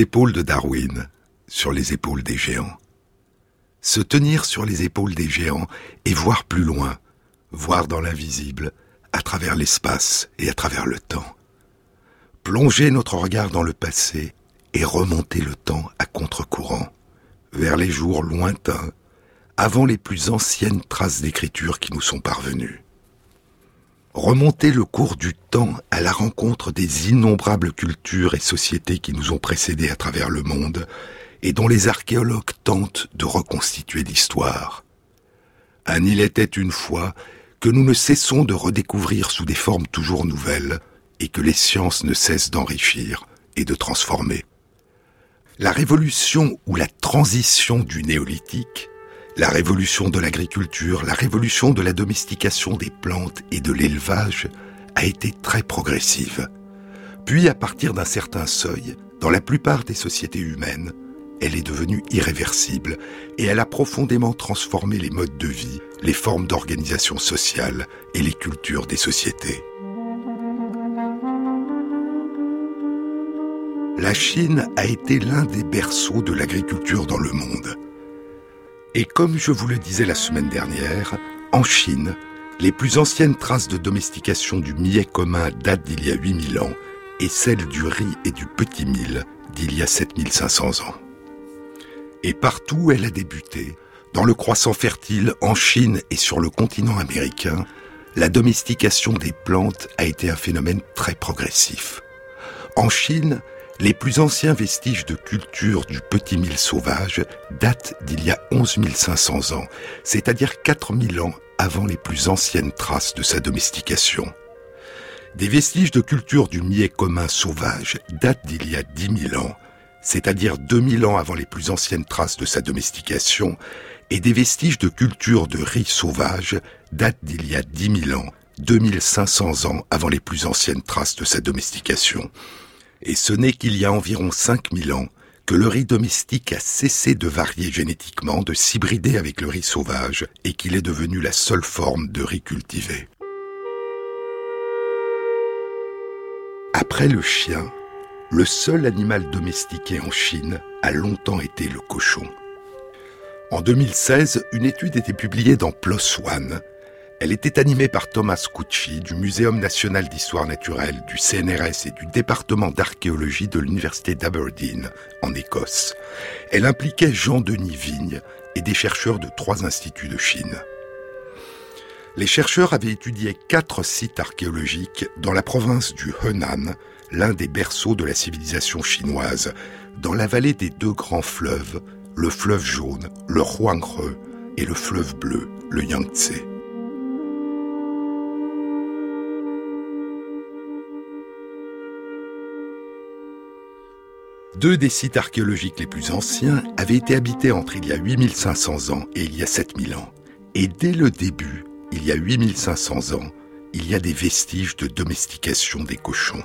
épaules de Darwin, sur les épaules des géants. Se tenir sur les épaules des géants et voir plus loin, voir dans l'invisible, à travers l'espace et à travers le temps. Plonger notre regard dans le passé et remonter le temps à contre-courant, vers les jours lointains, avant les plus anciennes traces d'écriture qui nous sont parvenues. Remonter le cours du temps à la rencontre des innombrables cultures et sociétés qui nous ont précédés à travers le monde et dont les archéologues tentent de reconstituer l'histoire. Un il était une fois que nous ne cessons de redécouvrir sous des formes toujours nouvelles et que les sciences ne cessent d'enrichir et de transformer. La révolution ou la transition du néolithique, la révolution de l'agriculture, la révolution de la domestication des plantes et de l'élevage a été très progressive. Puis, à partir d'un certain seuil, dans la plupart des sociétés humaines, elle est devenue irréversible et elle a profondément transformé les modes de vie, les formes d'organisation sociale et les cultures des sociétés. La Chine a été l'un des berceaux de l'agriculture dans le monde. Et comme je vous le disais la semaine dernière, en Chine, les plus anciennes traces de domestication du millet commun datent d'il y a 8000 ans et celles du riz et du petit mil d'il y a 7500 ans. Et partout où elle a débuté, dans le croissant fertile, en Chine et sur le continent américain, la domestication des plantes a été un phénomène très progressif. En Chine, les plus anciens vestiges de culture du petit mil sauvage datent d'il y a 11 500 ans, c'est-à-dire 4000 ans avant les plus anciennes traces de sa domestication. Des vestiges de culture du millet commun sauvage datent d'il y a 10 000 ans, c'est-à-dire 2000 ans avant les plus anciennes traces de sa domestication, et des vestiges de culture de riz sauvage datent d'il y a 10 000 ans, 2500 ans avant les plus anciennes traces de sa domestication. Et ce n'est qu'il y a environ 5000 ans que le riz domestique a cessé de varier génétiquement, de s'hybrider avec le riz sauvage, et qu'il est devenu la seule forme de riz cultivé. Après le chien, le seul animal domestiqué en Chine a longtemps été le cochon. En 2016, une étude était publiée dans PLOS ONE. Elle était animée par Thomas Cucci du Muséum national d'histoire naturelle, du CNRS et du département d'archéologie de l'Université d'Aberdeen, en Écosse. Elle impliquait Jean-Denis Vigne et des chercheurs de trois instituts de Chine. Les chercheurs avaient étudié quatre sites archéologiques dans la province du Henan, l'un des berceaux de la civilisation chinoise, dans la vallée des deux grands fleuves, le fleuve jaune, le Huanghe, et le fleuve bleu, le Yangtze. Deux des sites archéologiques les plus anciens avaient été habités entre il y a 8500 ans et il y a 7000 ans. Et dès le début, il y a 8500 ans, il y a des vestiges de domestication des cochons.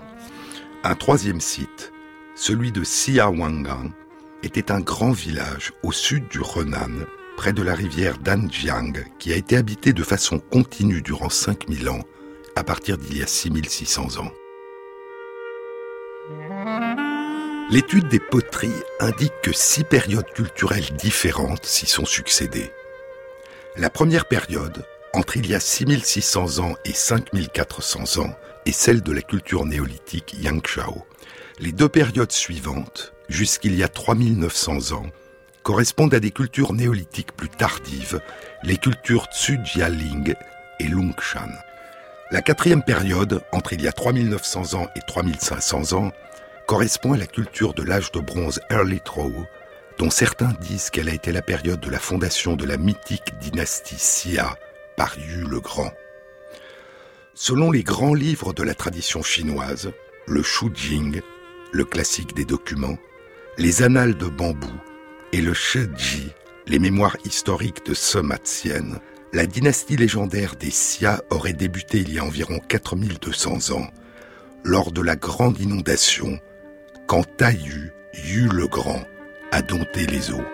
Un troisième site, celui de Xiawangang, était un grand village au sud du Henan, près de la rivière Danjiang, qui a été habité de façon continue durant 5000 ans, à partir d'il y a 6600 ans. L'étude des poteries indique que six périodes culturelles différentes s'y sont succédées. La première période, entre il y a 6600 ans et 5400 ans, et celle de la culture néolithique Yangshao. Les deux périodes suivantes, jusqu'il y a 3900 ans, correspondent à des cultures néolithiques plus tardives, les cultures Tsujialing et Lungshan. La quatrième période, entre il y a 3900 ans et 3500 ans, correspond à la culture de l'âge de bronze Early Trow, dont certains disent qu'elle a été la période de la fondation de la mythique dynastie Xia par Yu le Grand. Selon les grands livres de la tradition chinoise, le Jing, le classique des documents, les annales de bambou et le Shiji, les mémoires historiques de Sema la dynastie légendaire des Xia aurait débuté il y a environ 4200 ans, lors de la grande inondation, quand Taiyu, Yu le Grand, a dompté les eaux.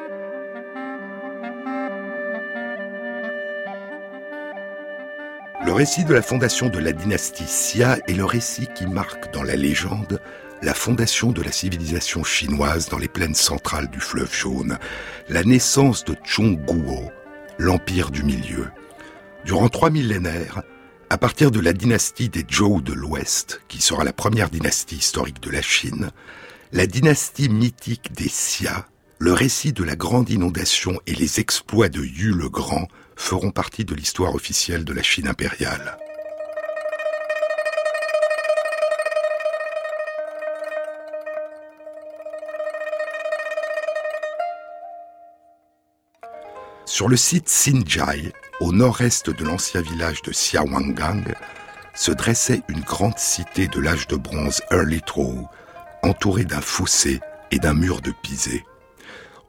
Le récit de la fondation de la dynastie Xia est le récit qui marque dans la légende la fondation de la civilisation chinoise dans les plaines centrales du fleuve jaune, la naissance de Chongguo, l'empire du milieu. Durant trois millénaires, à partir de la dynastie des Zhou de l'Ouest, qui sera la première dynastie historique de la Chine, la dynastie mythique des Xia, le récit de la grande inondation et les exploits de Yu le Grand feront partie de l'histoire officielle de la Chine impériale. Sur le site Xinjiai, au nord-est de l'ancien village de Xiaowangang, se dressait une grande cité de l'âge de bronze Early Trow, entourée d'un fossé et d'un mur de pisé.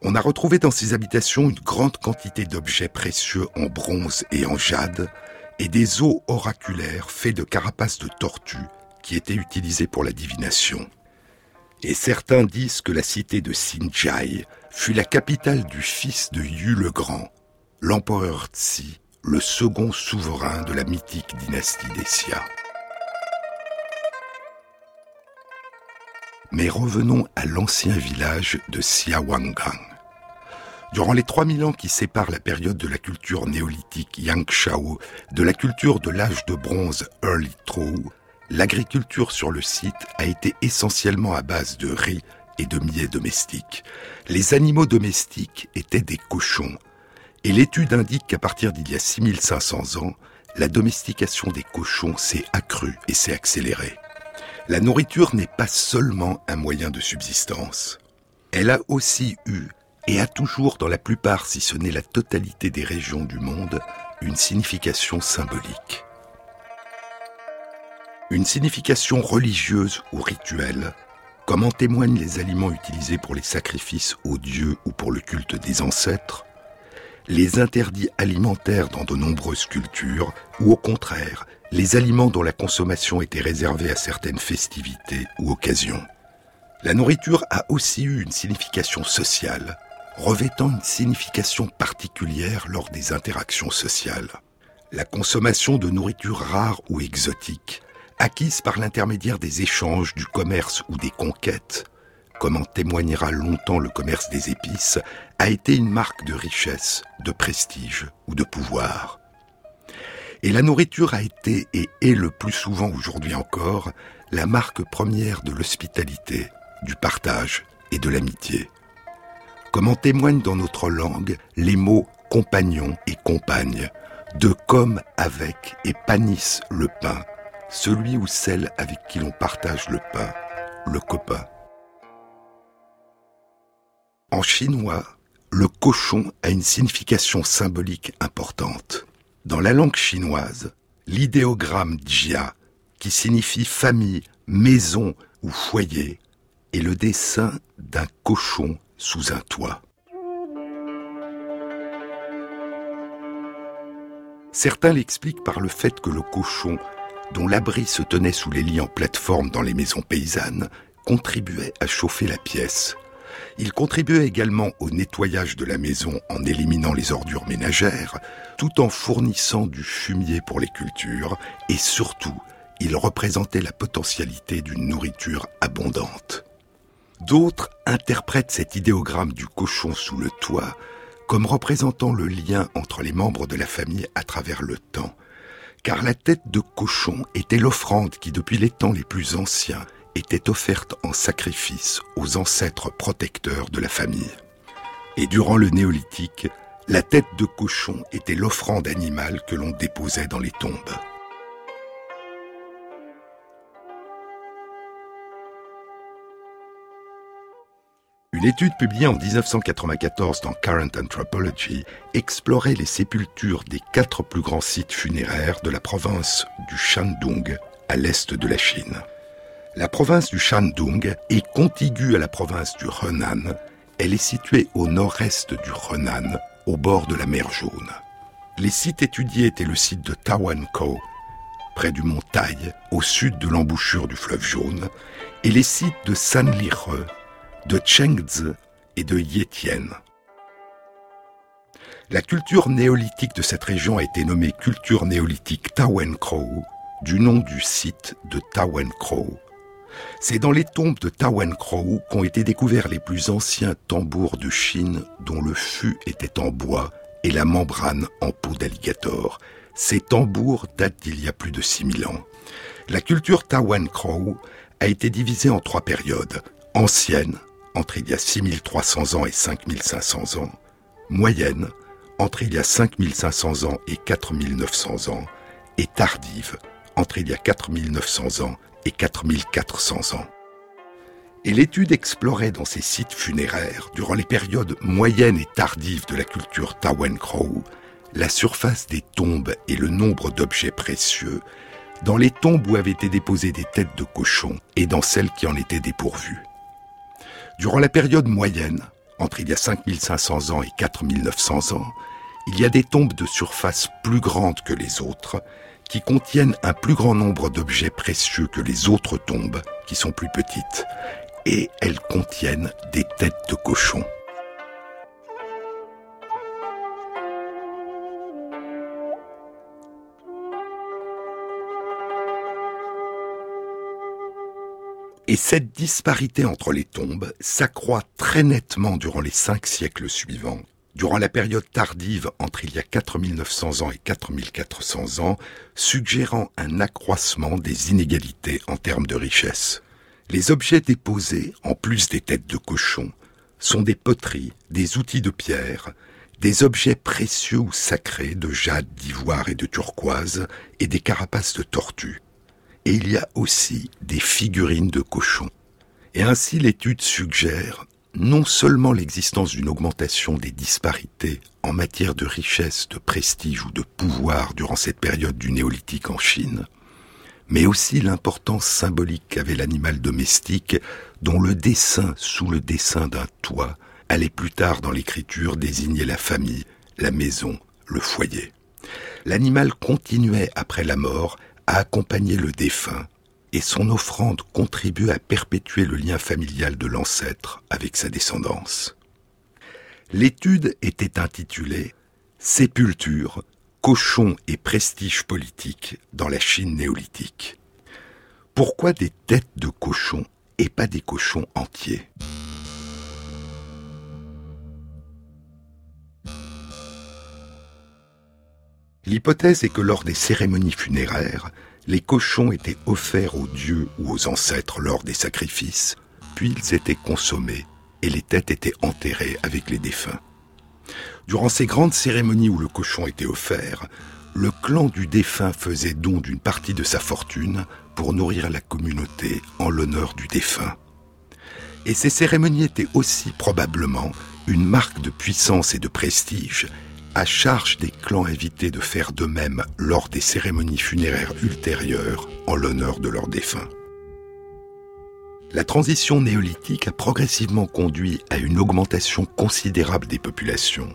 On a retrouvé dans ces habitations une grande quantité d'objets précieux en bronze et en jade, et des os oraculaires faits de carapaces de tortues qui étaient utilisés pour la divination. Et certains disent que la cité de Xinjiai fut la capitale du fils de Yu le Grand, l'empereur Tsi, le second souverain de la mythique dynastie des Xia. Mais revenons à l'ancien village de Xiaowangang. Durant les 3000 ans qui séparent la période de la culture néolithique Yangshao de la culture de l'âge de bronze Early Trow, l'agriculture sur le site a été essentiellement à base de riz et de millet domestiques. Les animaux domestiques étaient des cochons, et l'étude indique qu'à partir d'il y a 6500 ans, la domestication des cochons s'est accrue et s'est accélérée. La nourriture n'est pas seulement un moyen de subsistance. Elle a aussi eu, et a toujours dans la plupart, si ce n'est la totalité des régions du monde, une signification symbolique. Une signification religieuse ou rituelle, comme en témoignent les aliments utilisés pour les sacrifices aux dieux ou pour le culte des ancêtres, les interdits alimentaires dans de nombreuses cultures, ou au contraire, les aliments dont la consommation était réservée à certaines festivités ou occasions. La nourriture a aussi eu une signification sociale, revêtant une signification particulière lors des interactions sociales. La consommation de nourriture rare ou exotique, acquise par l'intermédiaire des échanges, du commerce ou des conquêtes, comme en témoignera longtemps le commerce des épices, a été une marque de richesse, de prestige ou de pouvoir. Et la nourriture a été et est le plus souvent aujourd'hui encore la marque première de l'hospitalité, du partage et de l'amitié. Comme en témoignent dans notre langue les mots compagnon et compagne, de comme avec et panisse le pain, celui ou celle avec qui l'on partage le pain, le copain. En chinois, le cochon a une signification symbolique importante. Dans la langue chinoise, l'idéogramme jia, qui signifie famille, maison ou foyer, est le dessin d'un cochon sous un toit. Certains l'expliquent par le fait que le cochon, dont l'abri se tenait sous les lits en plateforme dans les maisons paysannes, contribuait à chauffer la pièce il contribuait également au nettoyage de la maison en éliminant les ordures ménagères, tout en fournissant du fumier pour les cultures, et surtout, il représentait la potentialité d'une nourriture abondante. D'autres interprètent cet idéogramme du cochon sous le toit comme représentant le lien entre les membres de la famille à travers le temps, car la tête de cochon était l'offrande qui, depuis les temps les plus anciens, était offerte en sacrifice aux ancêtres protecteurs de la famille. Et durant le néolithique, la tête de cochon était l'offrande animale que l'on déposait dans les tombes. Une étude publiée en 1994 dans Current Anthropology explorait les sépultures des quatre plus grands sites funéraires de la province du Shandong à l'est de la Chine. La province du Shandong est contiguë à la province du Henan. Elle est située au nord-est du Henan, au bord de la mer Jaune. Les sites étudiés étaient le site de Tawankou, près du mont Tai, au sud de l'embouchure du fleuve Jaune, et les sites de Sanlihe, de Chengzi et de Yetian. La culture néolithique de cette région a été nommée culture néolithique Tawankou, du nom du site de Tawankou, C'est dans les tombes de Tawen Crow qu'ont été découverts les plus anciens tambours de Chine dont le fût était en bois et la membrane en peau d'alligator. Ces tambours datent d'il y a plus de 6000 ans. La culture Tawen Crow a été divisée en trois périodes. Ancienne, entre il y a 6300 ans et 5500 ans. Moyenne, entre il y a 5500 ans et 4900 ans. Et tardive, entre il y a 4900 ans et 4400 ans. Et l'étude explorait dans ces sites funéraires, durant les périodes moyennes et tardives de la culture Tawen Crow, la surface des tombes et le nombre d'objets précieux, dans les tombes où avaient été déposées des têtes de cochons et dans celles qui en étaient dépourvues. Durant la période moyenne, entre il y a 5500 ans et 4900 ans, il y a des tombes de surface plus grandes que les autres, qui contiennent un plus grand nombre d'objets précieux que les autres tombes, qui sont plus petites, et elles contiennent des têtes de cochons. Et cette disparité entre les tombes s'accroît très nettement durant les cinq siècles suivants, durant la période tardive entre il y a 4900 ans et 4400 ans, suggérant un accroissement des inégalités en termes de richesse. Les objets déposés, en plus des têtes de cochon, sont des poteries, des outils de pierre, des objets précieux ou sacrés de jade, d'ivoire et de turquoise, et des carapaces de tortue. Et il y a aussi des figurines de cochons. Et ainsi l'étude suggère non seulement l'existence d'une augmentation des disparités en matière de richesse, de prestige ou de pouvoir durant cette période du néolithique en Chine, mais aussi l'importance symbolique qu'avait l'animal domestique dont le dessin sous le dessin d'un toit allait plus tard dans l'écriture désigner la famille, la maison, le foyer. L'animal continuait après la mort à accompagner le défunt, et son offrande contribue à perpétuer le lien familial de l'ancêtre avec sa descendance. L'étude était intitulée Sépulture, cochon et prestige politique dans la Chine néolithique. Pourquoi des têtes de cochons et pas des cochons entiers? L'hypothèse est que lors des cérémonies funéraires, les cochons étaient offerts aux dieux ou aux ancêtres lors des sacrifices, puis ils étaient consommés et les têtes étaient enterrées avec les défunts. Durant ces grandes cérémonies où le cochon était offert, le clan du défunt faisait don d'une partie de sa fortune pour nourrir la communauté en l'honneur du défunt. Et ces cérémonies étaient aussi probablement une marque de puissance et de prestige à charge des clans invités de faire de même lors des cérémonies funéraires ultérieures en l'honneur de leurs défunts. La transition néolithique a progressivement conduit à une augmentation considérable des populations,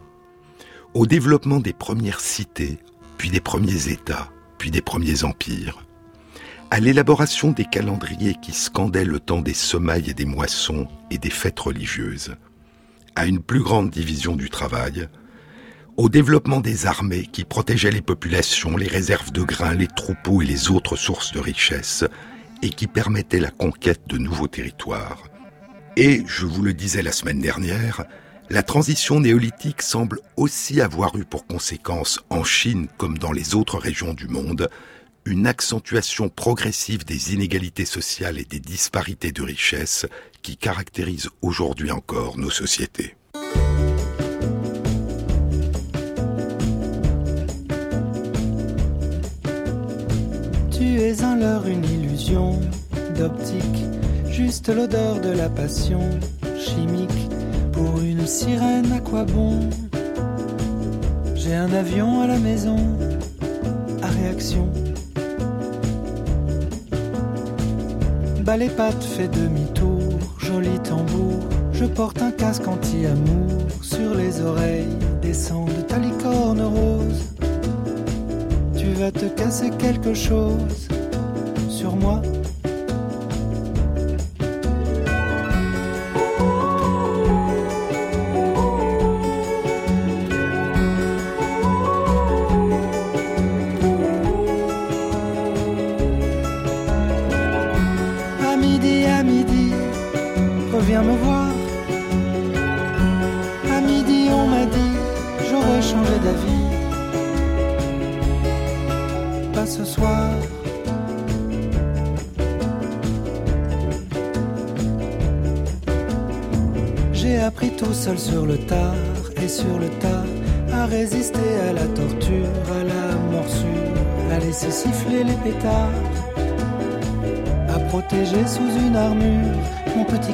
au développement des premières cités, puis des premiers États, puis des premiers empires, à l'élaboration des calendriers qui scandaient le temps des semailles et des moissons et des fêtes religieuses, à une plus grande division du travail, au développement des armées qui protégeaient les populations, les réserves de grains, les troupeaux et les autres sources de richesse, et qui permettaient la conquête de nouveaux territoires. Et, je vous le disais la semaine dernière, la transition néolithique semble aussi avoir eu pour conséquence, en Chine comme dans les autres régions du monde, une accentuation progressive des inégalités sociales et des disparités de richesse qui caractérisent aujourd'hui encore nos sociétés. Un leurre, une illusion d'optique, juste l'odeur de la passion chimique. Pour une sirène, à quoi bon? J'ai un avion à la maison, à réaction. Bas les pattes, fait demi-tour, joli tambour. Je porte un casque anti-amour sur les oreilles, descend casser quelque chose sur moi.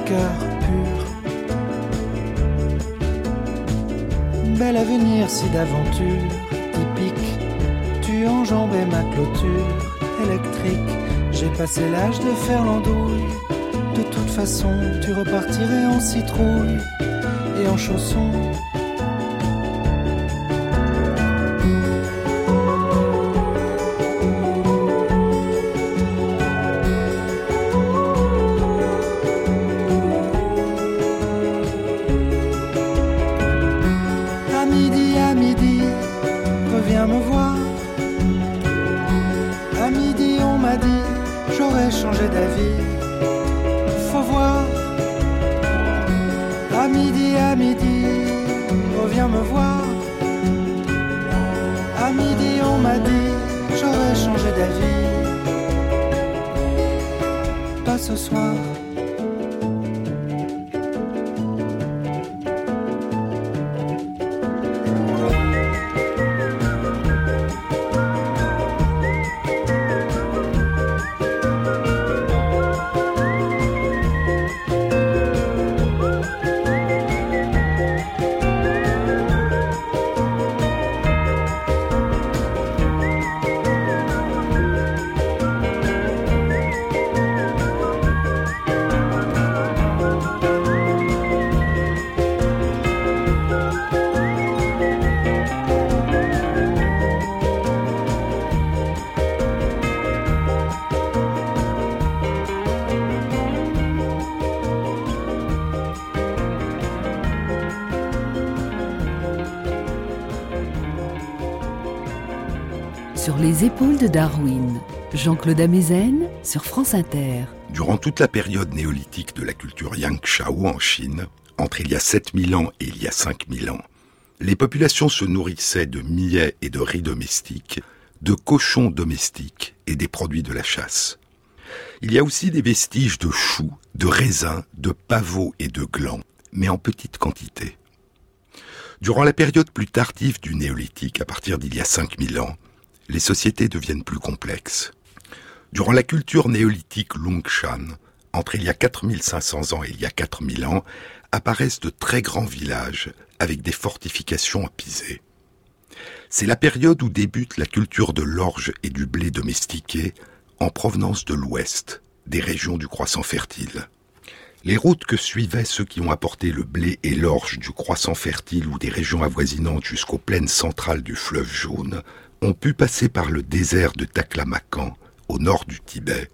Cœur. Bel avenir si d'aventure typique, tu enjambais ma clôture électrique. J'ai passé l'âge de faire l'andouille. De toute façon, tu repartirais en citrouille et en chaussons. À midi, à midi, reviens me voir. À midi, on m'a dit, j'aurais changé d'avis. Pas ce soir. De Darwin, Jean-Claude Amezen sur France Inter. Durant toute la période néolithique de la culture Yangshao en Chine, entre il y a 7000 ans et il y a 5000 ans, les populations se nourrissaient de millet et de riz domestiques, de cochons domestiques et des produits de la chasse. Il y a aussi des vestiges de choux, de raisins, de pavots et de glands, mais en petite quantité. Durant la période plus tardive du néolithique, à partir d'il y a 5000 ans, les sociétés deviennent plus complexes. Durant la culture néolithique Lungshan, entre il y a 4500 ans et il y a 4000 ans, apparaissent de très grands villages avec des fortifications à piser. C'est la période où débute la culture de l'orge et du blé domestiqué en provenance de l'ouest, des régions du croissant fertile. Les routes que suivaient ceux qui ont apporté le blé et l'orge du croissant fertile ou des régions avoisinantes jusqu'aux plaines centrales du fleuve jaune ont pu passer par le désert de Taklamakan, au nord du Tibet,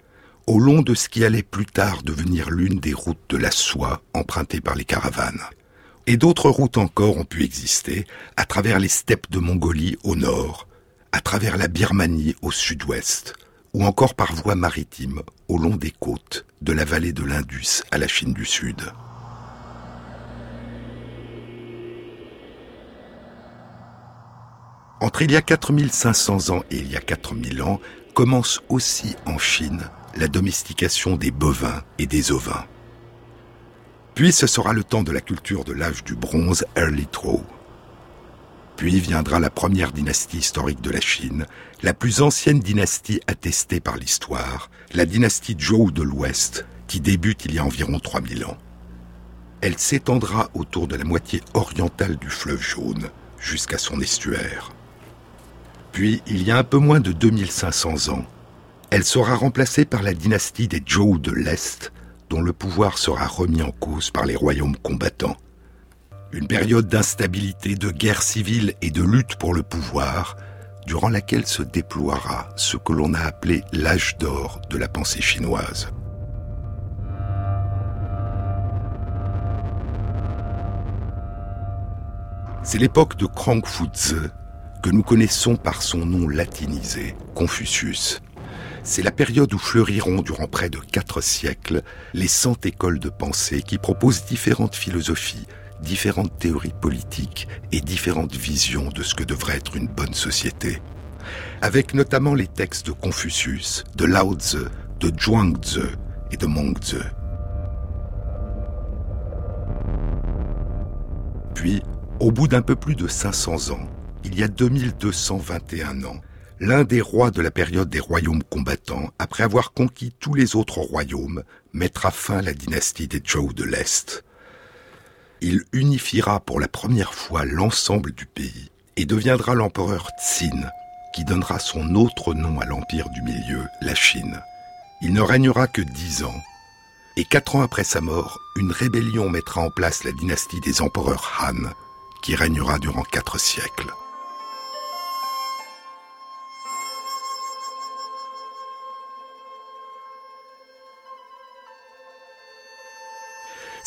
au long de ce qui allait plus tard devenir l'une des routes de la soie empruntées par les caravanes. Et d'autres routes encore ont pu exister à travers les steppes de Mongolie au nord, à travers la Birmanie au sud-ouest, ou encore par voie maritime au long des côtes de la vallée de l'Indus à la Chine du Sud. Entre il y a 4500 ans et il y a 4000 ans, commence aussi en Chine la domestication des bovins et des ovins. Puis ce sera le temps de la culture de l'âge du bronze Early Trow. Puis viendra la première dynastie historique de la Chine, la plus ancienne dynastie attestée par l'histoire, la dynastie Zhou de l'Ouest, qui débute il y a environ 3000 ans. Elle s'étendra autour de la moitié orientale du fleuve jaune, jusqu'à son estuaire. Puis, il y a un peu moins de 2500 ans, elle sera remplacée par la dynastie des Zhou de l'Est, dont le pouvoir sera remis en cause par les royaumes combattants. Une période d'instabilité, de guerre civile et de lutte pour le pouvoir, durant laquelle se déploiera ce que l'on a appelé l'âge d'or de la pensée chinoise. C'est l'époque de Krangfuzi que nous connaissons par son nom latinisé, Confucius. C'est la période où fleuriront durant près de quatre siècles les cent écoles de pensée qui proposent différentes philosophies, différentes théories politiques et différentes visions de ce que devrait être une bonne société. Avec notamment les textes de Confucius, de Lao Tzu, de Zhuangzi et de Mengzi. Puis, au bout d'un peu plus de 500 ans, il y a 2221 ans, l'un des rois de la période des royaumes combattants, après avoir conquis tous les autres royaumes, mettra fin à la dynastie des Zhou de l'Est. Il unifiera pour la première fois l'ensemble du pays et deviendra l'empereur Tsin, qui donnera son autre nom à l'empire du milieu, la Chine. Il ne régnera que dix ans, et quatre ans après sa mort, une rébellion mettra en place la dynastie des empereurs Han, qui régnera durant quatre siècles.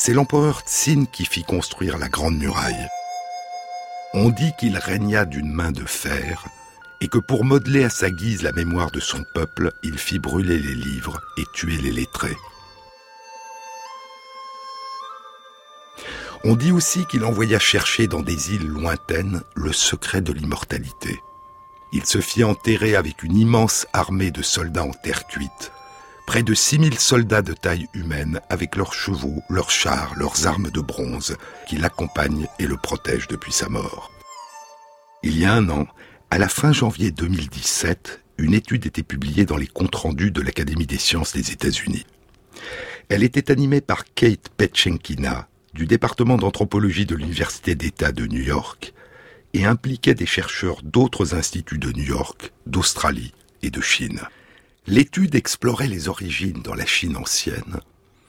C'est l'empereur Tsin qui fit construire la Grande Muraille. On dit qu'il régna d'une main de fer et que pour modeler à sa guise la mémoire de son peuple, il fit brûler les livres et tuer les lettrés. On dit aussi qu'il envoya chercher dans des îles lointaines le secret de l'immortalité. Il se fit enterrer avec une immense armée de soldats en terre cuite, près de 6000 soldats de taille humaine avec leurs chevaux, leurs chars, leurs armes de bronze qui l'accompagnent et le protègent depuis sa mort. Il y a un an, à la fin janvier 2017, une étude était publiée dans les comptes rendus de l'Académie des sciences des États-Unis. Elle était animée par Kate Petchenkina, du département d'anthropologie de l'Université d'État de New York, et impliquait des chercheurs d'autres instituts de New York, d'Australie et de Chine. L'étude explorait les origines dans la Chine ancienne,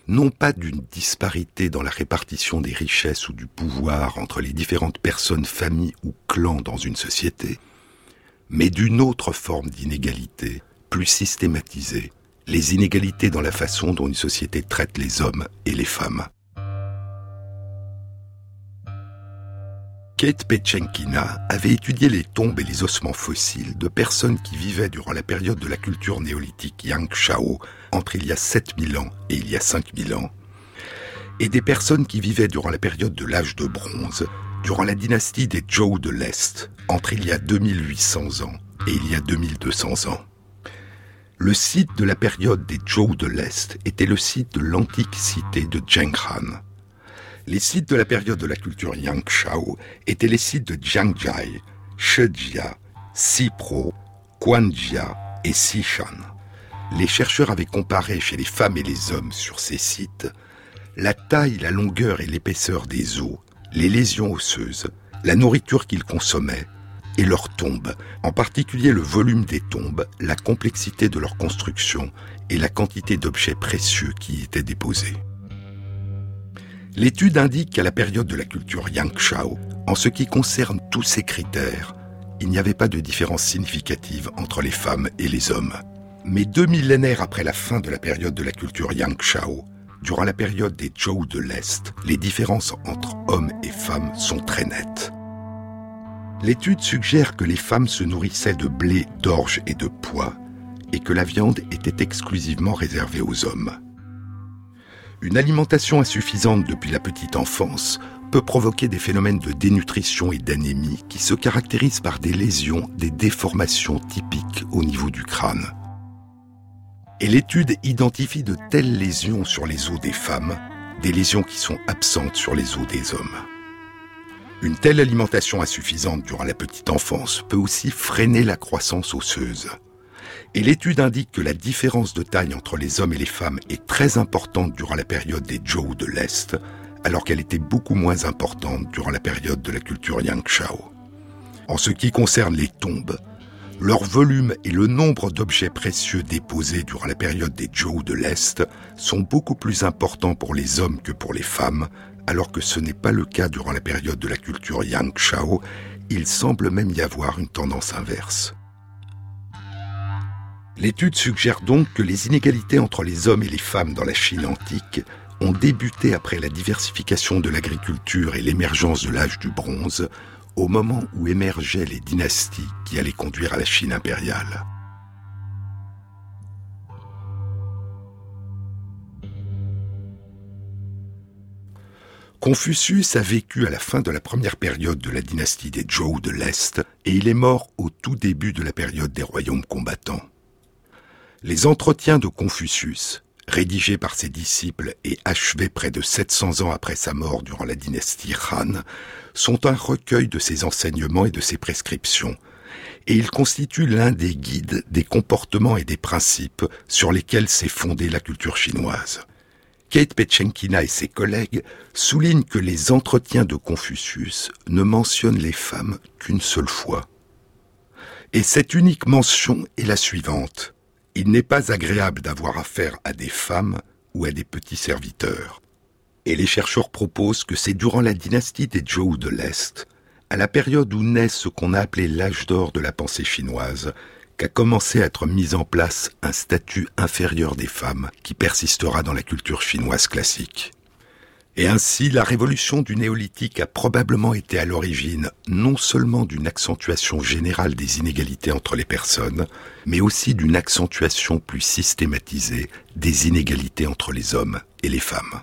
non pas d'une disparité dans la répartition des richesses ou du pouvoir entre les différentes personnes, familles ou clans dans une société, mais d'une autre forme d'inégalité, plus systématisée, les inégalités dans la façon dont une société traite les hommes et les femmes. Kate Pechenkina avait étudié les tombes et les ossements fossiles de personnes qui vivaient durant la période de la culture néolithique Yang Shao, entre il y a 7000 ans et il y a 5000 ans, et des personnes qui vivaient durant la période de l'âge de bronze, durant la dynastie des Zhou de l'Est, entre il y a 2800 ans et il y a 2200 ans. Le site de la période des Zhou de l'Est était le site de l'antique cité de Zhenghan. Les sites de la période de la culture Yangshao étaient les sites de Jiangjia, Shejia, Sipro, Quanjia et Sishan. Les chercheurs avaient comparé chez les femmes et les hommes sur ces sites la taille, la longueur et l'épaisseur des os, les lésions osseuses, la nourriture qu'ils consommaient et leurs tombes, en particulier le volume des tombes, la complexité de leur construction et la quantité d'objets précieux qui y étaient déposés. L'étude indique qu'à la période de la culture Yangshao, en ce qui concerne tous ces critères, il n'y avait pas de différence significative entre les femmes et les hommes. Mais deux millénaires après la fin de la période de la culture Yangshao, durant la période des Zhou de l'Est, les différences entre hommes et femmes sont très nettes. L'étude suggère que les femmes se nourrissaient de blé, d'orge et de pois, et que la viande était exclusivement réservée aux hommes. Une alimentation insuffisante depuis la petite enfance peut provoquer des phénomènes de dénutrition et d'anémie qui se caractérisent par des lésions, des déformations typiques au niveau du crâne. Et l'étude identifie de telles lésions sur les os des femmes, des lésions qui sont absentes sur les os des hommes. Une telle alimentation insuffisante durant la petite enfance peut aussi freiner la croissance osseuse. Et l'étude indique que la différence de taille entre les hommes et les femmes est très importante durant la période des Zhou de l'Est, alors qu'elle était beaucoup moins importante durant la période de la culture Yangshao. En ce qui concerne les tombes, leur volume et le nombre d'objets précieux déposés durant la période des Zhou de l'Est sont beaucoup plus importants pour les hommes que pour les femmes, alors que ce n'est pas le cas durant la période de la culture Yangshao, il semble même y avoir une tendance inverse. L'étude suggère donc que les inégalités entre les hommes et les femmes dans la Chine antique ont débuté après la diversification de l'agriculture et l'émergence de l'âge du bronze, au moment où émergeaient les dynasties qui allaient conduire à la Chine impériale. Confucius a vécu à la fin de la première période de la dynastie des Zhou de l'Est et il est mort au tout début de la période des royaumes combattants. Les entretiens de Confucius, rédigés par ses disciples et achevés près de 700 ans après sa mort durant la dynastie Han, sont un recueil de ses enseignements et de ses prescriptions, et ils constituent l'un des guides des comportements et des principes sur lesquels s'est fondée la culture chinoise. Kate Pechenkina et ses collègues soulignent que les entretiens de Confucius ne mentionnent les femmes qu'une seule fois. Et cette unique mention est la suivante. Il n'est pas agréable d'avoir affaire à des femmes ou à des petits serviteurs. Et les chercheurs proposent que c'est durant la dynastie des Zhou de l'Est, à la période où naît ce qu'on a appelé l'âge d'or de la pensée chinoise, qu'a commencé à être mis en place un statut inférieur des femmes qui persistera dans la culture chinoise classique. Et ainsi, la révolution du néolithique a probablement été à l'origine non seulement d'une accentuation générale des inégalités entre les personnes, mais aussi d'une accentuation plus systématisée des inégalités entre les hommes et les femmes.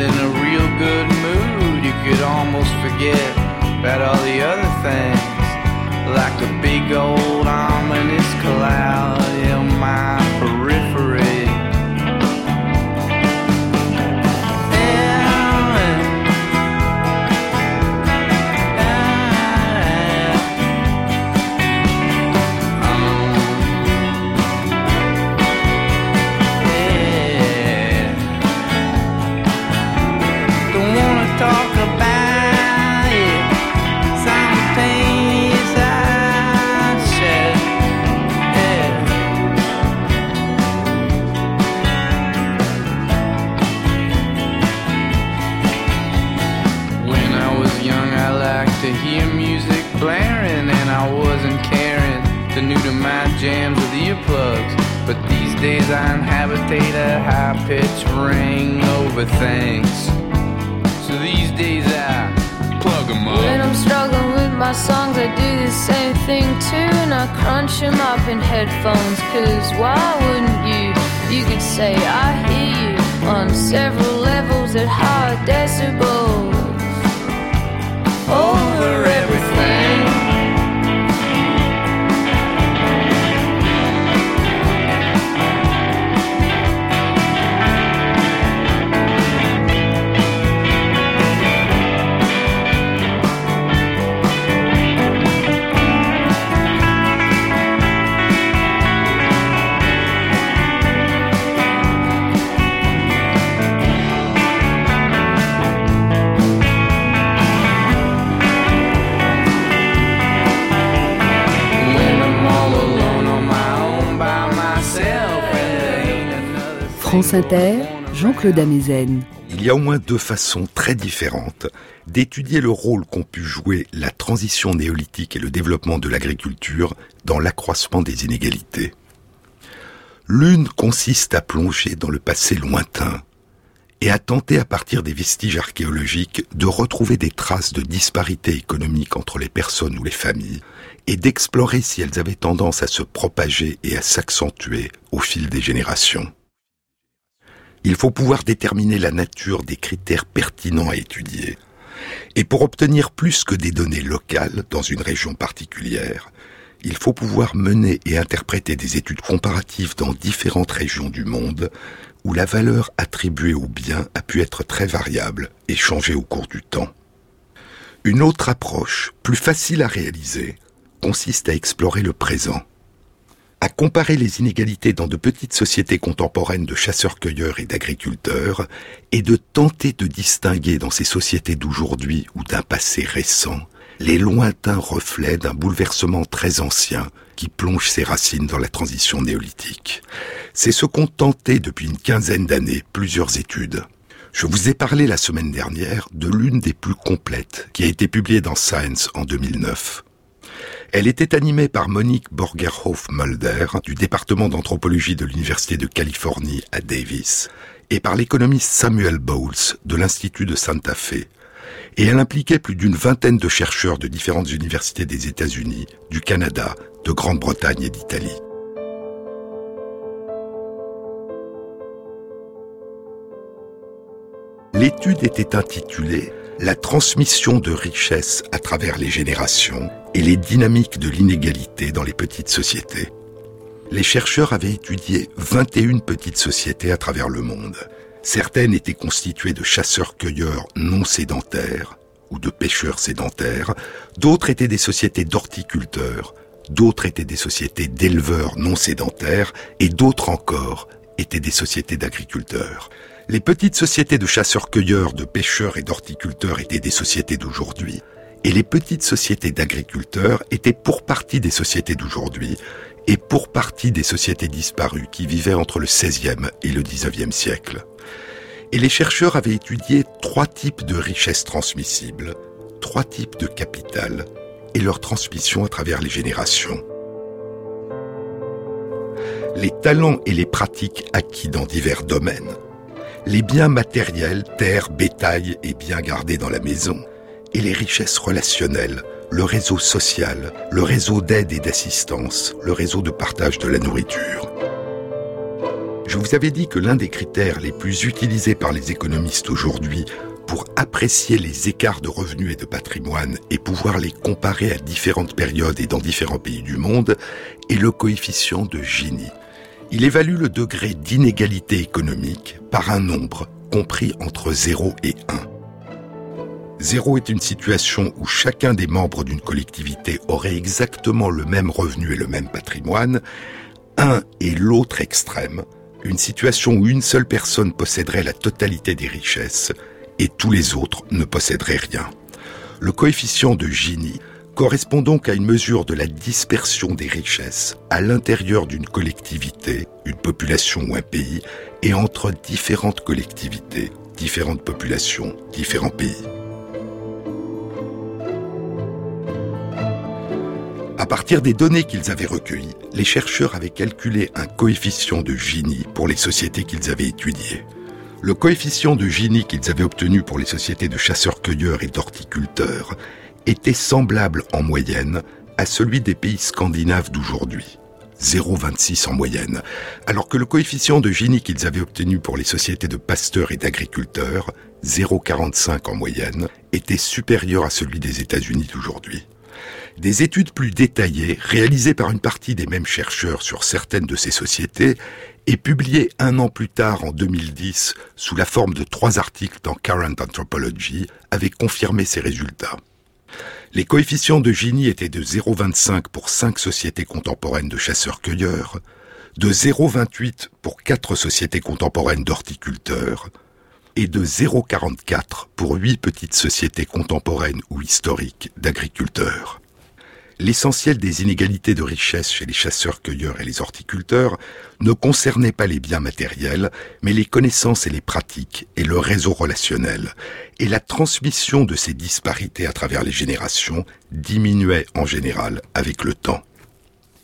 in a Jean-Claude Amezen. Il y a au moins deux façons très différentes d'étudier le rôle qu'ont pu jouer la transition néolithique et le développement de l'agriculture dans l'accroissement des inégalités. L'une consiste à plonger dans le passé lointain et a tenté à partir des vestiges archéologiques de retrouver des traces de disparité économique entre les personnes ou les familles et d'explorer si elles avaient tendance à se propager et à s'accentuer au fil des générations. Il faut pouvoir déterminer la nature des critères pertinents à étudier. Et pour obtenir plus que des données locales dans une région particulière, il faut pouvoir mener et interpréter des études comparatives dans différentes régions du monde où la valeur attribuée au bien a pu être très variable et changer au cours du temps. Une autre approche, plus facile à réaliser, consiste à explorer le présent, à comparer les inégalités dans de petites sociétés contemporaines de chasseurs-cueilleurs et d'agriculteurs, et de tenter de distinguer dans ces sociétés d'aujourd'hui ou d'un passé récent les lointains reflets d'un bouleversement très ancien qui plonge ses racines dans la transition néolithique. C'est ce qu'ont tenté depuis une quinzaine d'années plusieurs études. Je vous ai parlé la semaine dernière de l'une des plus complètes qui a été publiée dans Science en 2009. Elle était animée par Monique Borgerhoff-Mulder du département d'anthropologie de l'Université de Californie à Davis et par l'économiste Samuel Bowles de l'Institut de Santa Fe et elle impliquait plus d'une vingtaine de chercheurs de différentes universités des États-Unis, du Canada, de Grande-Bretagne et d'Italie. L'étude était intitulée La transmission de richesses à travers les générations et les dynamiques de l'inégalité dans les petites sociétés. Les chercheurs avaient étudié 21 petites sociétés à travers le monde. Certaines étaient constituées de chasseurs-cueilleurs non sédentaires ou de pêcheurs sédentaires, d'autres étaient des sociétés d'horticulteurs, d'autres étaient des sociétés d'éleveurs non sédentaires, et d'autres encore étaient des sociétés d'agriculteurs. Les petites sociétés de chasseurs-cueilleurs, de pêcheurs et d'horticulteurs étaient des sociétés d'aujourd'hui, et les petites sociétés d'agriculteurs étaient pour partie des sociétés d'aujourd'hui, et pour partie des sociétés disparues qui vivaient entre le XVIe et le XIXe siècle. Et les chercheurs avaient étudié trois types de richesses transmissibles, trois types de capital et leur transmission à travers les générations. Les talents et les pratiques acquis dans divers domaines, les biens matériels, terres, bétail et biens gardés dans la maison, et les richesses relationnelles, le réseau social, le réseau d'aide et d'assistance, le réseau de partage de la nourriture. Je vous avais dit que l'un des critères les plus utilisés par les économistes aujourd'hui pour apprécier les écarts de revenus et de patrimoine et pouvoir les comparer à différentes périodes et dans différents pays du monde est le coefficient de Gini. Il évalue le degré d'inégalité économique par un nombre compris entre 0 et 1. 0 est une situation où chacun des membres d'une collectivité aurait exactement le même revenu et le même patrimoine. 1 est l'autre extrême, une situation où une seule personne posséderait la totalité des richesses et tous les autres ne posséderaient rien. Le coefficient de Gini correspond donc à une mesure de la dispersion des richesses à l'intérieur d'une collectivité, une population ou un pays, et entre différentes collectivités, différentes populations, différents pays. À partir des données qu'ils avaient recueillies, les chercheurs avaient calculé un coefficient de Gini pour les sociétés qu'ils avaient étudiées. Le coefficient de Gini qu'ils avaient obtenu pour les sociétés de chasseurs-cueilleurs et d'horticulteurs était semblable en moyenne à celui des pays scandinaves d'aujourd'hui. 0,26 en moyenne, alors que le coefficient de Gini qu'ils avaient obtenu pour les sociétés de pasteurs et d'agriculteurs, 0,45 en moyenne, était supérieur à celui des États-Unis d'aujourd'hui. Des études plus détaillées, réalisées par une partie des mêmes chercheurs sur certaines de ces sociétés, et publiées un an plus tard, en 2010, sous la forme de trois articles dans Current Anthropology, avaient confirmé ces résultats. Les coefficients de Gini étaient de 0,25 pour cinq sociétés contemporaines de chasseurs-cueilleurs, de 0,28 pour quatre sociétés contemporaines d'horticulteurs, et de 0,44 pour huit petites sociétés contemporaines ou historiques d'agriculteurs. L'essentiel des inégalités de richesse chez les chasseurs-cueilleurs et les horticulteurs ne concernait pas les biens matériels, mais les connaissances et les pratiques et le réseau relationnel. Et la transmission de ces disparités à travers les générations diminuait en général avec le temps.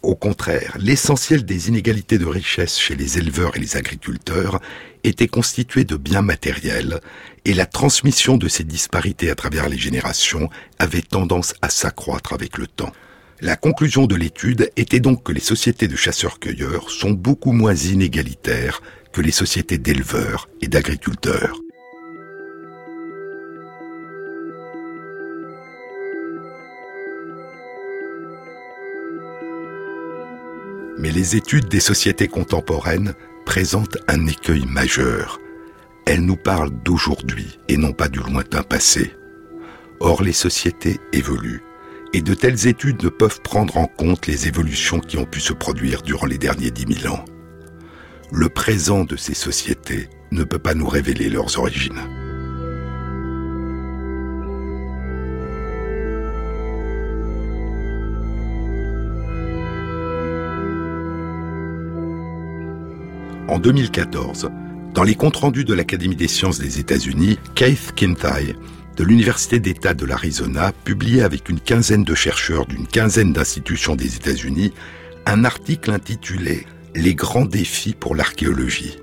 Au contraire, l'essentiel des inégalités de richesse chez les éleveurs et les agriculteurs était constitué de biens matériels, et la transmission de ces disparités à travers les générations avait tendance à s'accroître avec le temps. La conclusion de l'étude était donc que les sociétés de chasseurs-cueilleurs sont beaucoup moins inégalitaires que les sociétés d'éleveurs et d'agriculteurs. Mais les études des sociétés contemporaines présentent un écueil majeur. Elles nous parlent d'aujourd'hui et non pas du lointain passé. Or, les sociétés évoluent, et de telles études ne peuvent prendre en compte les évolutions qui ont pu se produire durant les derniers dix mille ans. Le présent de ces sociétés ne peut pas nous révéler leurs origines. En 2014, dans les comptes rendus de l'Académie des sciences des États-Unis, Keith Kinthai, de l'Université d'État de l'Arizona, publiait avec une quinzaine de chercheurs d'une quinzaine d'institutions des États-Unis un article intitulé Les grands défis pour l'archéologie.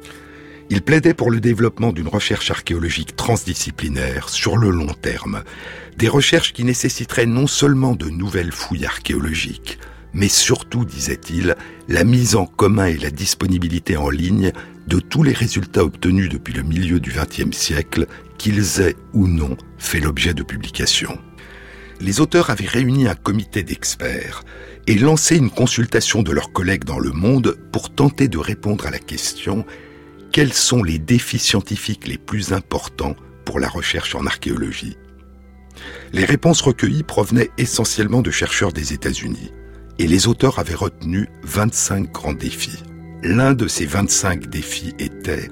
Il plaidait pour le développement d'une recherche archéologique transdisciplinaire sur le long terme, des recherches qui nécessiteraient non seulement de nouvelles fouilles archéologiques, mais surtout, disait-il, la mise en commun et la disponibilité en ligne de tous les résultats obtenus depuis le milieu du XXe siècle, qu'ils aient ou non fait l'objet de publications. Les auteurs avaient réuni un comité d'experts et lancé une consultation de leurs collègues dans le monde pour tenter de répondre à la question quels sont les défis scientifiques les plus importants pour la recherche en archéologie? Les réponses recueillies provenaient essentiellement de chercheurs des États-Unis et les auteurs avaient retenu 25 grands défis. L'un de ces 25 défis était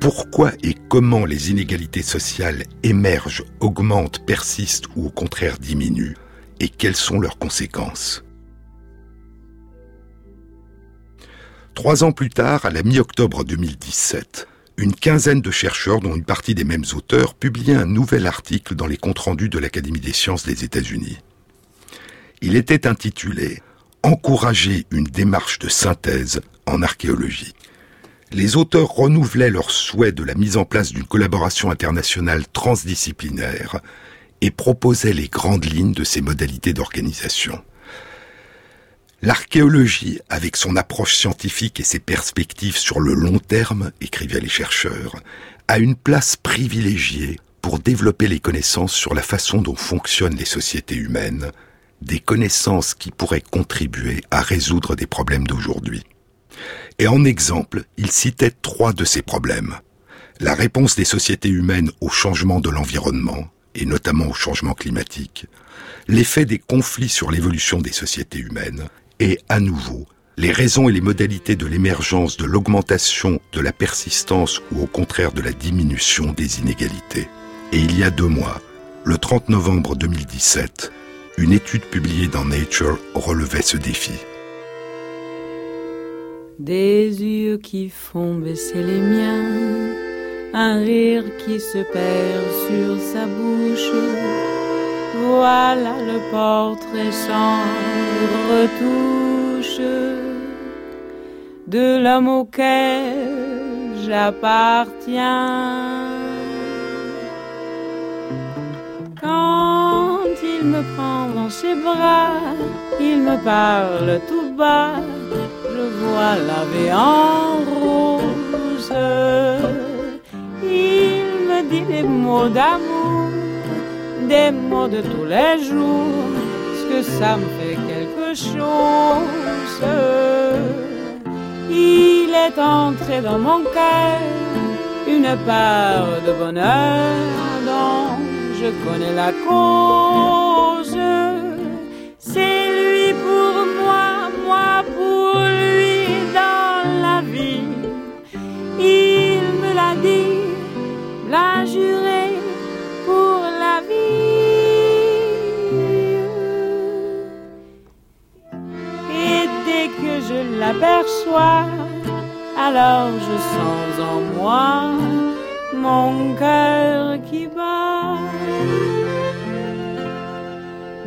pourquoi et comment les inégalités sociales émergent, augmentent, persistent ou au contraire diminuent, et quelles sont leurs conséquences? Trois ans plus tard, à la mi-octobre 2017, une quinzaine de chercheurs, dont une partie des mêmes auteurs, publiaient un nouvel article dans les comptes rendus de l'Académie des sciences des États-Unis. Il était intitulé encourager une démarche de synthèse en archéologie. Les auteurs renouvelaient leur souhait de la mise en place d'une collaboration internationale transdisciplinaire et proposaient les grandes lignes de ces modalités d'organisation. L'archéologie, avec son approche scientifique et ses perspectives sur le long terme, écrivaient les chercheurs, a une place privilégiée pour développer les connaissances sur la façon dont fonctionnent les sociétés humaines, des connaissances qui pourraient contribuer à résoudre des problèmes d'aujourd'hui. Et en exemple, il citait trois de ces problèmes. La réponse des sociétés humaines au changement de l'environnement, et notamment au changement climatique, l'effet des conflits sur l'évolution des sociétés humaines, et à nouveau, les raisons et les modalités de l'émergence de l'augmentation, de la persistance ou au contraire de la diminution des inégalités. Et il y a deux mois, le 30 novembre 2017, une étude publiée dans Nature relevait ce défi. Des yeux qui font baisser les miens, un rire qui se perd sur sa bouche. Voilà le portrait sans retouche de l'homme auquel j'appartiens. Il me prend dans ses bras, il me parle tout bas, je vois la vie en rose. Il me dit des mots d'amour, des mots de tous les jours, ce que ça me fait quelque chose? Il est entré dans mon cœur une part de bonheur dont je connais la cause. C'est lui pour moi, moi pour lui dans la vie. Il me l'a dit, l'a juré pour la vie. Et dès que je l'aperçois, alors je sens en moi mon cœur qui bat.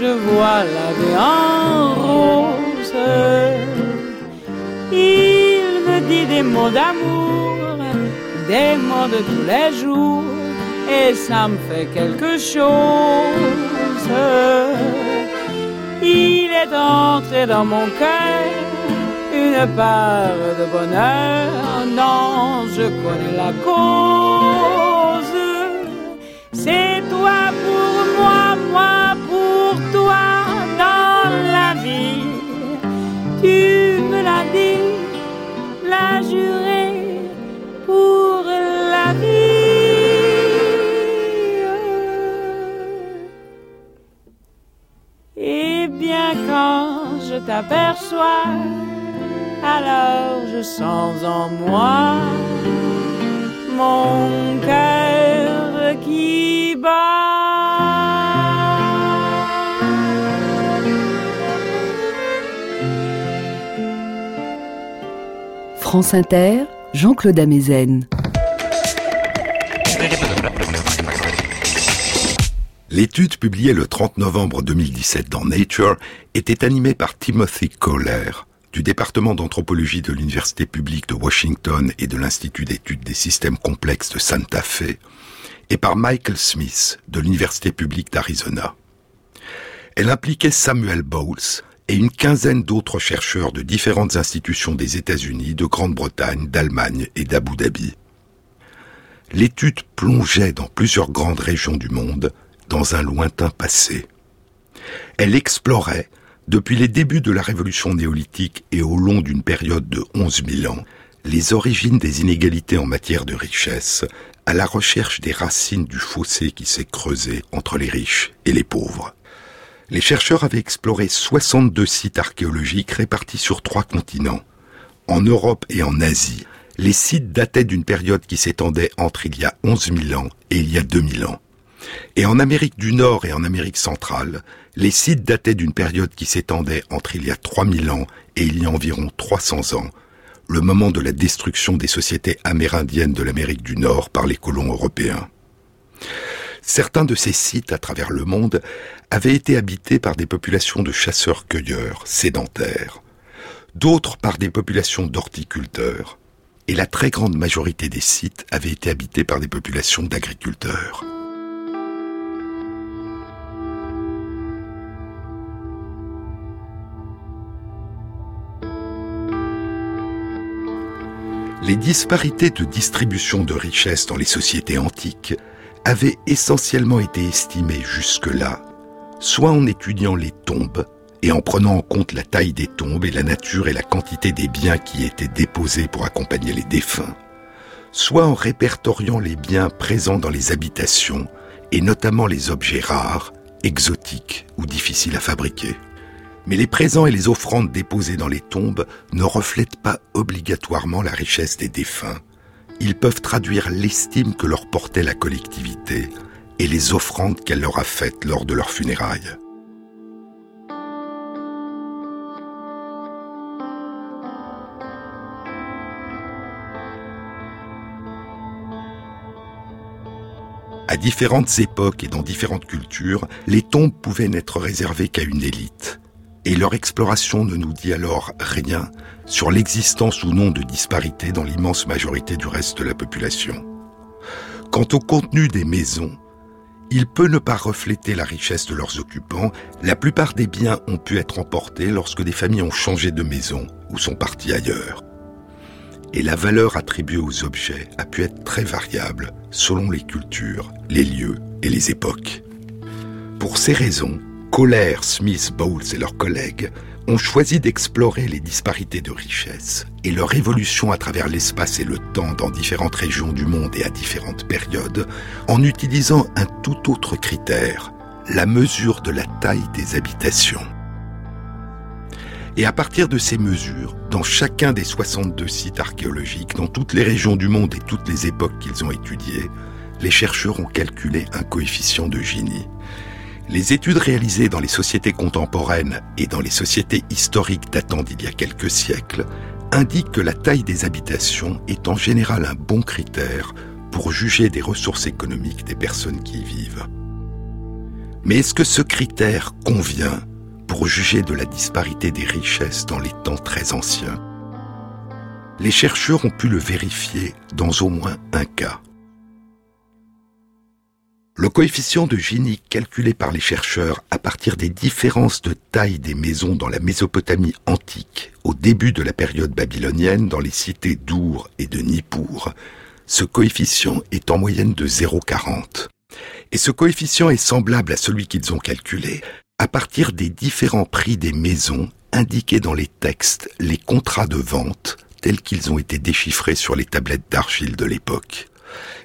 je vois la vie en rose. Il me dit des mots d'amour, des mots de tous les jours, et ça me fait quelque chose. Il est entré dans mon cœur une part de bonheur dont je connais la cause. C'est toi pour moi, moi Tu me l'as dit, l'as juré pour la vie. Et bien quand je t'aperçois, alors je sens en moi mon France Inter, Jean-Claude Amezen. L'étude publiée le 30 novembre 2017 dans Nature était animée par Timothy Kohler du département d'anthropologie de l'Université publique de Washington et de l'Institut d'études des systèmes complexes de Santa Fe et par Michael Smith de l'Université publique d'Arizona. Elle impliquait Samuel Bowles et une quinzaine d'autres chercheurs de différentes institutions des États-Unis, de Grande-Bretagne, d'Allemagne et d'Abu Dhabi. L'étude plongeait dans plusieurs grandes régions du monde dans un lointain passé. Elle explorait, depuis les débuts de la révolution néolithique et au long d'une période de 11 000 ans, les origines des inégalités en matière de richesse, à la recherche des racines du fossé qui s'est creusé entre les riches et les pauvres. Les chercheurs avaient exploré 62 sites archéologiques répartis sur trois continents. En Europe et en Asie, les sites dataient d'une période qui s'étendait entre il y a 11 000 ans et il y a 2000 ans. Et en Amérique du Nord et en Amérique centrale, les sites dataient d'une période qui s'étendait entre il y a 3000 ans et il y a environ 300 ans, le moment de la destruction des sociétés amérindiennes de l'Amérique du Nord par les colons européens. Certains de ces sites à travers le monde avaient été habités par des populations de chasseurs-cueilleurs sédentaires, d'autres par des populations d'horticulteurs, et la très grande majorité des sites avaient été habités par des populations d'agriculteurs. Les disparités de distribution de richesses dans les sociétés antiques avaient essentiellement été estimées jusque-là, soit en étudiant les tombes et en prenant en compte la taille des tombes et la nature et la quantité des biens qui étaient déposés pour accompagner les défunts, soit en répertoriant les biens présents dans les habitations et notamment les objets rares, exotiques ou difficiles à fabriquer. Mais les présents et les offrandes déposées dans les tombes ne reflètent pas obligatoirement la richesse des défunts. Ils peuvent traduire l'estime que leur portait la collectivité et les offrandes qu'elle leur a faites lors de leurs funérailles. À différentes époques et dans différentes cultures, les tombes pouvaient n'être réservées qu'à une élite et leur exploration ne nous dit alors rien sur l'existence ou non de disparités dans l'immense majorité du reste de la population. Quant au contenu des maisons, il peut ne pas refléter la richesse de leurs occupants. La plupart des biens ont pu être emportés lorsque des familles ont changé de maison ou sont parties ailleurs. Et la valeur attribuée aux objets a pu être très variable selon les cultures, les lieux et les époques. Pour ces raisons, Kohler, Smith, Bowles et leurs collègues ont choisi d'explorer les disparités de richesse et leur évolution à travers l'espace et le temps dans différentes régions du monde et à différentes périodes en utilisant un tout autre critère, la mesure de la taille des habitations. Et à partir de ces mesures, dans chacun des 62 sites archéologiques, dans toutes les régions du monde et toutes les époques qu'ils ont étudiées, les chercheurs ont calculé un coefficient de Gini. Les études réalisées dans les sociétés contemporaines et dans les sociétés historiques datant d'il y a quelques siècles indiquent que la taille des habitations est en général un bon critère pour juger des ressources économiques des personnes qui y vivent. Mais est-ce que ce critère convient pour juger de la disparité des richesses dans les temps très anciens? Les chercheurs ont pu le vérifier dans au moins un cas. Le coefficient de Gini calculé par les chercheurs à partir des différences de taille des maisons dans la Mésopotamie antique au début de la période babylonienne dans les cités d'Our et de Nippur, ce coefficient est en moyenne de 0,40. Et ce coefficient est semblable à celui qu'ils ont calculé à partir des différents prix des maisons indiqués dans les textes, les contrats de vente tels qu'ils ont été déchiffrés sur les tablettes d'argile de l'époque.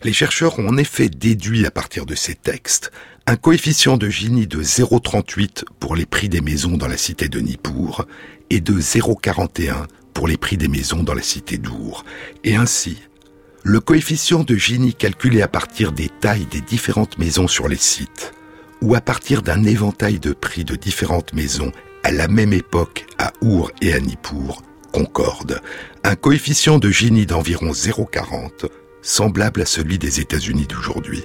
Les chercheurs ont en effet déduit à partir de ces textes un coefficient de Gini de 0,38 pour les prix des maisons dans la cité de Nippur et de 0,41 pour les prix des maisons dans la cité d'Our. Et ainsi, le coefficient de Gini calculé à partir des tailles des différentes maisons sur les sites, ou à partir d'un éventail de prix de différentes maisons à la même époque à Our et à Nippur, concorde. Un coefficient de Gini d'environ 0,40 semblable à celui des États-Unis d'aujourd'hui.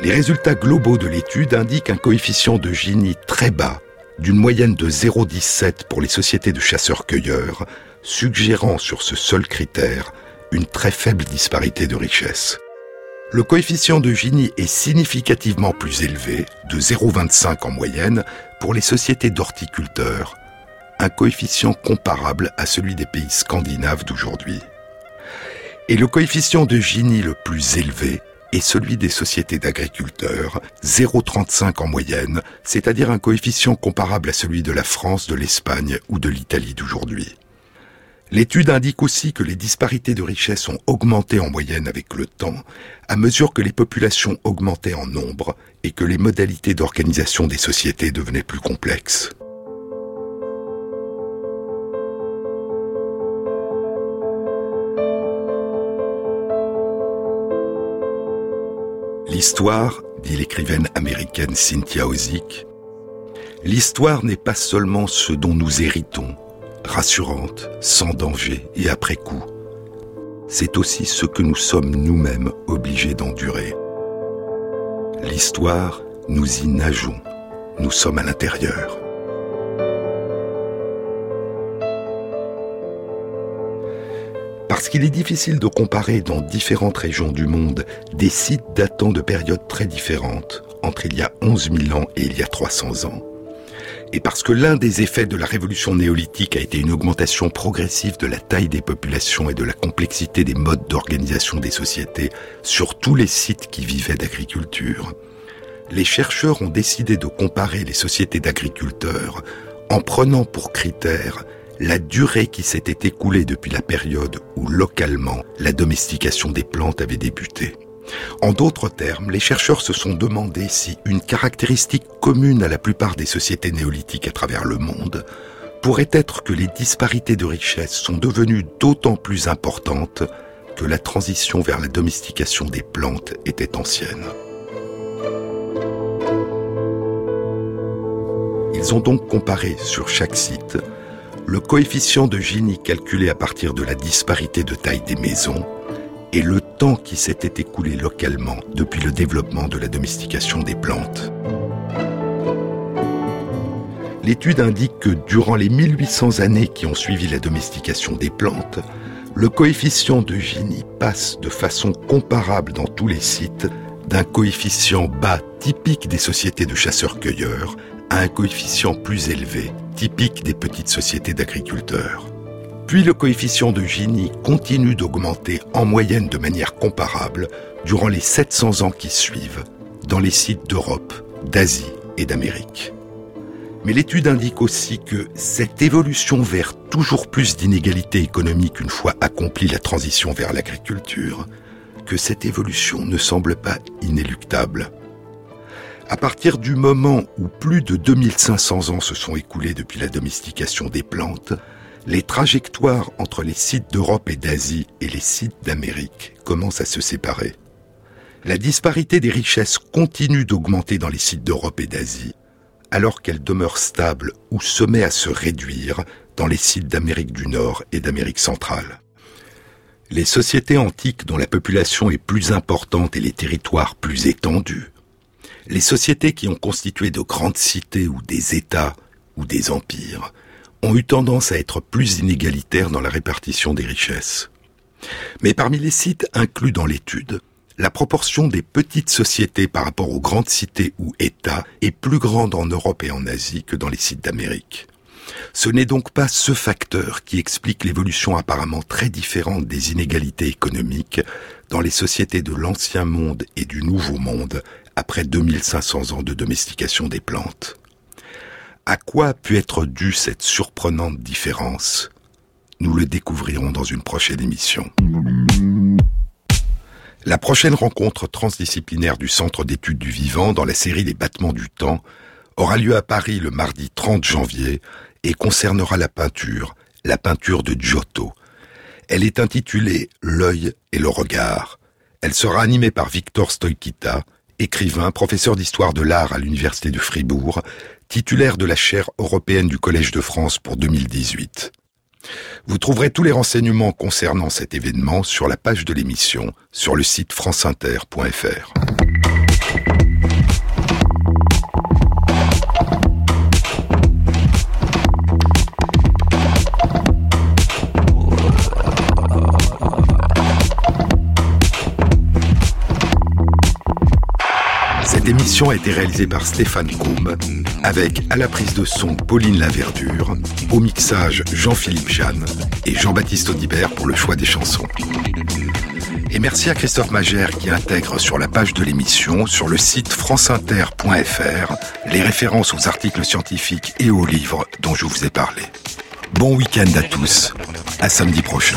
Les résultats globaux de l'étude indiquent un coefficient de Gini très bas, d'une moyenne de 0,17 pour les sociétés de chasseurs-cueilleurs, suggérant sur ce seul critère une très faible disparité de richesse. Le coefficient de Gini est significativement plus élevé, de 0,25 en moyenne, pour les sociétés d'horticulteurs, un coefficient comparable à celui des pays scandinaves d'aujourd'hui. Et le coefficient de Gini le plus élevé est celui des sociétés d'agriculteurs, 0,35 en moyenne, c'est-à-dire un coefficient comparable à celui de la France, de l'Espagne ou de l'Italie d'aujourd'hui. L'étude indique aussi que les disparités de richesse ont augmenté en moyenne avec le temps, à mesure que les populations augmentaient en nombre et que les modalités d'organisation des sociétés devenaient plus complexes. L'histoire, dit l'écrivaine américaine Cynthia Ozick, l'histoire n'est pas seulement ce dont nous héritons, rassurante, sans danger et après coup. C'est aussi ce que nous sommes nous-mêmes obligés d'endurer. L'histoire, nous y nageons, nous sommes à l'intérieur. Parce qu'il est difficile de comparer dans différentes régions du monde des sites datant de périodes très différentes, entre il y a 11 000 ans et il y a 300 ans. Et parce que l'un des effets de la révolution néolithique a été une augmentation progressive de la taille des populations et de la complexité des modes d'organisation des sociétés sur tous les sites qui vivaient d'agriculture, les chercheurs ont décidé de comparer les sociétés d'agriculteurs en prenant pour critère la durée qui s'était écoulée depuis la période où localement la domestication des plantes avait débuté. En d'autres termes, les chercheurs se sont demandé si une caractéristique commune à la plupart des sociétés néolithiques à travers le monde pourrait être que les disparités de richesse sont devenues d'autant plus importantes que la transition vers la domestication des plantes était ancienne. Ils ont donc comparé sur chaque site le coefficient de Gini calculé à partir de la disparité de taille des maisons et le temps qui s'était écoulé localement depuis le développement de la domestication des plantes. L'étude indique que durant les 1800 années qui ont suivi la domestication des plantes, le coefficient de Gini passe de façon comparable dans tous les sites d'un coefficient bas typique des sociétés de chasseurs-cueilleurs à un coefficient plus élevé typique des petites sociétés d'agriculteurs. Puis le coefficient de Gini continue d'augmenter en moyenne de manière comparable durant les 700 ans qui suivent dans les sites d'Europe, d'Asie et d'Amérique. Mais l'étude indique aussi que cette évolution vers toujours plus d'inégalités économiques une fois accomplie la transition vers l'agriculture, que cette évolution ne semble pas inéluctable. À partir du moment où plus de 2500 ans se sont écoulés depuis la domestication des plantes, les trajectoires entre les sites d'Europe et d'Asie et les sites d'Amérique commencent à se séparer. La disparité des richesses continue d'augmenter dans les sites d'Europe et d'Asie, alors qu'elle demeure stable ou se met à se réduire dans les sites d'Amérique du Nord et d'Amérique centrale. Les sociétés antiques dont la population est plus importante et les territoires plus étendus, les sociétés qui ont constitué de grandes cités ou des États ou des empires, ont eu tendance à être plus inégalitaires dans la répartition des richesses. Mais parmi les sites inclus dans l'étude, la proportion des petites sociétés par rapport aux grandes cités ou États est plus grande en Europe et en Asie que dans les sites d'Amérique. Ce n'est donc pas ce facteur qui explique l'évolution apparemment très différente des inégalités économiques dans les sociétés de l'ancien monde et du nouveau monde après 2500 ans de domestication des plantes. À quoi a pu être due cette surprenante différence? Nous le découvrirons dans une prochaine émission. La prochaine rencontre transdisciplinaire du Centre d'études du vivant dans la série Les battements du temps aura lieu à Paris le mardi 30 janvier et concernera la peinture, la peinture de Giotto. Elle est intitulée L'œil et le regard. Elle sera animée par Victor Stoikita, écrivain, professeur d'histoire de l'art à l'Université de Fribourg, titulaire de la chaire européenne du Collège de France pour 2018. Vous trouverez tous les renseignements concernant cet événement sur la page de l'émission sur le site franceinter.fr. Cette émission a été réalisée par Stéphane Combe, avec à la prise de son Pauline Laverdure, au mixage Jean-Philippe Jeanne et Jean-Baptiste Audibert pour le choix des chansons. Et merci à Christophe Magère qui intègre sur la page de l'émission, sur le site franceinter.fr, les références aux articles scientifiques et aux livres dont je vous ai parlé. Bon week-end à tous, à samedi prochain.